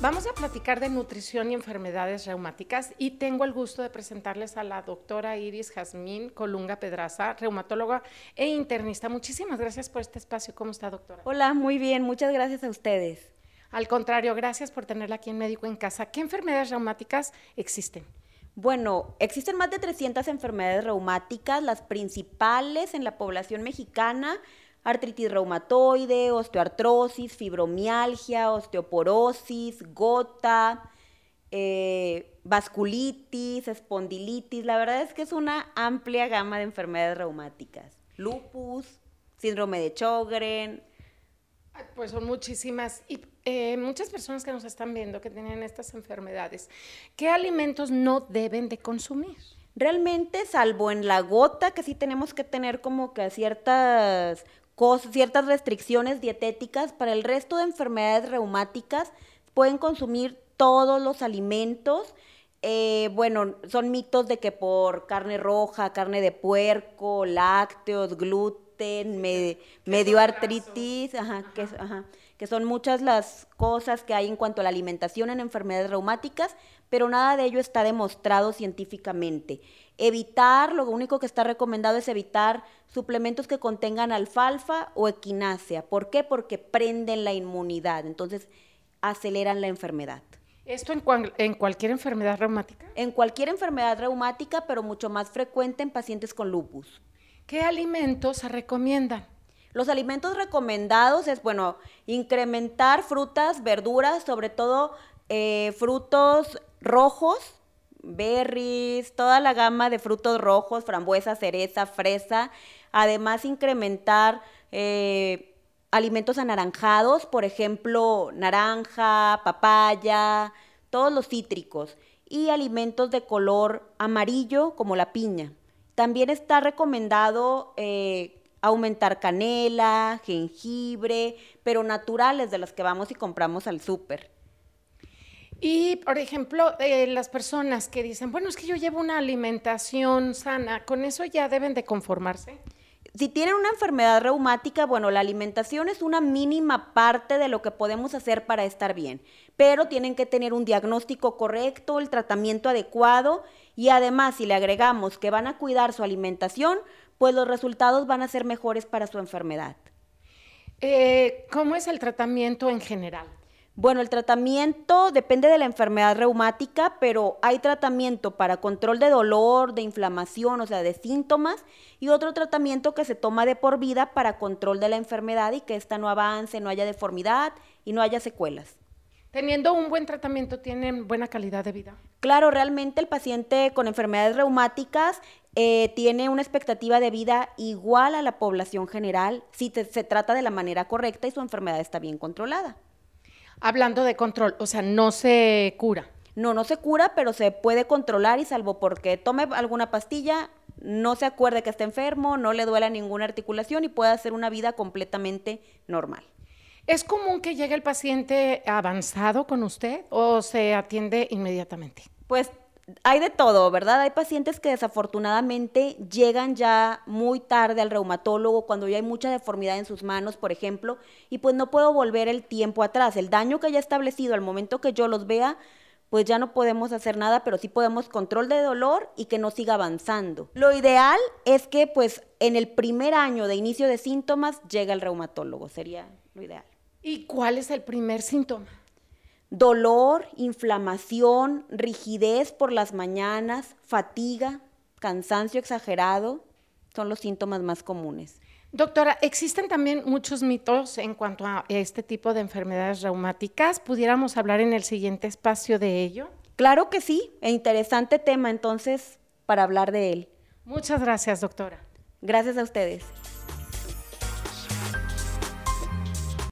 Vamos a platicar de nutrición y enfermedades reumáticas y tengo el gusto de presentarles a la doctora Iris Jazmín Colunga Pedraza, reumatóloga e internista. Muchísimas gracias por este espacio. ¿Cómo está, doctora? Hola, muy bien. Muchas gracias a ustedes. Al contrario, gracias por tenerla aquí en Médico en Casa. ¿Qué enfermedades reumáticas existen? Bueno, existen más de 300 enfermedades reumáticas, las principales en la población mexicana artritis reumatoide, osteoartrosis, fibromialgia, osteoporosis, gota, eh, vasculitis, espondilitis. La verdad es que es una amplia gama de enfermedades reumáticas. Lupus, síndrome de Sjögren. Pues son muchísimas. Y eh, muchas personas que nos están viendo que tienen estas enfermedades, ¿qué alimentos no deben de consumir? Realmente, salvo en la gota, que sí tenemos que tener como que ciertas ciertas restricciones dietéticas. Para el resto de enfermedades reumáticas pueden consumir todos los alimentos. Eh, bueno, son mitos de que por carne roja, carne de puerco, lácteos, gluten, medio artritis, que, que son muchas las cosas que hay en cuanto a la alimentación en enfermedades reumáticas, pero nada de ello está demostrado científicamente. Evitar, lo único que está recomendado es evitar suplementos que contengan alfalfa o equinácea. ¿Por qué? Porque prenden la inmunidad, entonces aceleran la enfermedad. ¿Esto en, en, cualquier enfermedad reumática? En cualquier enfermedad reumática, pero mucho más frecuente en pacientes con lupus. ¿Qué alimentos se recomiendan? Los alimentos recomendados es, bueno, incrementar frutas, verduras, sobre todo eh, frutos rojos, berries, toda la gama de frutos rojos, frambuesa, cereza, fresa. Además, incrementar eh, alimentos anaranjados, por ejemplo, naranja, papaya, todos los cítricos. Y alimentos de color amarillo, como la piña. También está recomendado eh, aumentar canela, jengibre, pero naturales de las que vamos y compramos al súper. Y, por ejemplo, eh, las personas que dicen, bueno, es que yo llevo una alimentación sana, ¿con eso ya deben de conformarse? Si tienen una enfermedad reumática, bueno, la alimentación es una mínima parte de lo que podemos hacer para estar bien, pero tienen que tener un diagnóstico correcto, el tratamiento adecuado y además si le agregamos que van a cuidar su alimentación, pues los resultados van a ser mejores para su enfermedad. Eh, ¿Cómo es el tratamiento en general? Bueno, el tratamiento depende de la enfermedad reumática, pero hay tratamiento para control de dolor, de inflamación, o sea, de síntomas, y otro tratamiento que se toma de por vida para control de la enfermedad y que ésta no avance, no haya deformidad y no haya secuelas. Teniendo un buen tratamiento, ¿tienen buena calidad de vida? Claro, realmente el paciente con enfermedades reumáticas eh, tiene una expectativa de vida igual a la población general si se trata de la manera correcta y su enfermedad está bien controlada. Hablando de control, o sea, no se cura. No, no se cura, pero se puede controlar y salvo porque tome alguna pastilla, no se acuerde que está enfermo, no le duela ninguna articulación y pueda hacer una vida completamente normal. ¿Es común que llegue el paciente avanzado con usted o se atiende inmediatamente? Pues hay de todo, ¿verdad? Hay pacientes que desafortunadamente llegan ya muy tarde al reumatólogo cuando ya hay mucha deformidad en sus manos, por ejemplo, y pues no puedo volver el tiempo atrás. El daño que haya establecido al momento que yo los vea, pues ya no podemos hacer nada, pero sí podemos control de dolor y que no siga avanzando. Lo ideal es que pues en el primer año de inicio de síntomas llegue el reumatólogo, sería lo ideal. ¿Y cuál es el primer síntoma? Dolor, inflamación, rigidez por las mañanas, fatiga, cansancio exagerado, son los síntomas más comunes. Doctora, existen también muchos mitos en cuanto a este tipo de enfermedades reumáticas. ¿Pudiéramos hablar en el siguiente espacio de ello? Claro que sí, e interesante tema entonces para hablar de él. Muchas gracias, doctora. Gracias a ustedes.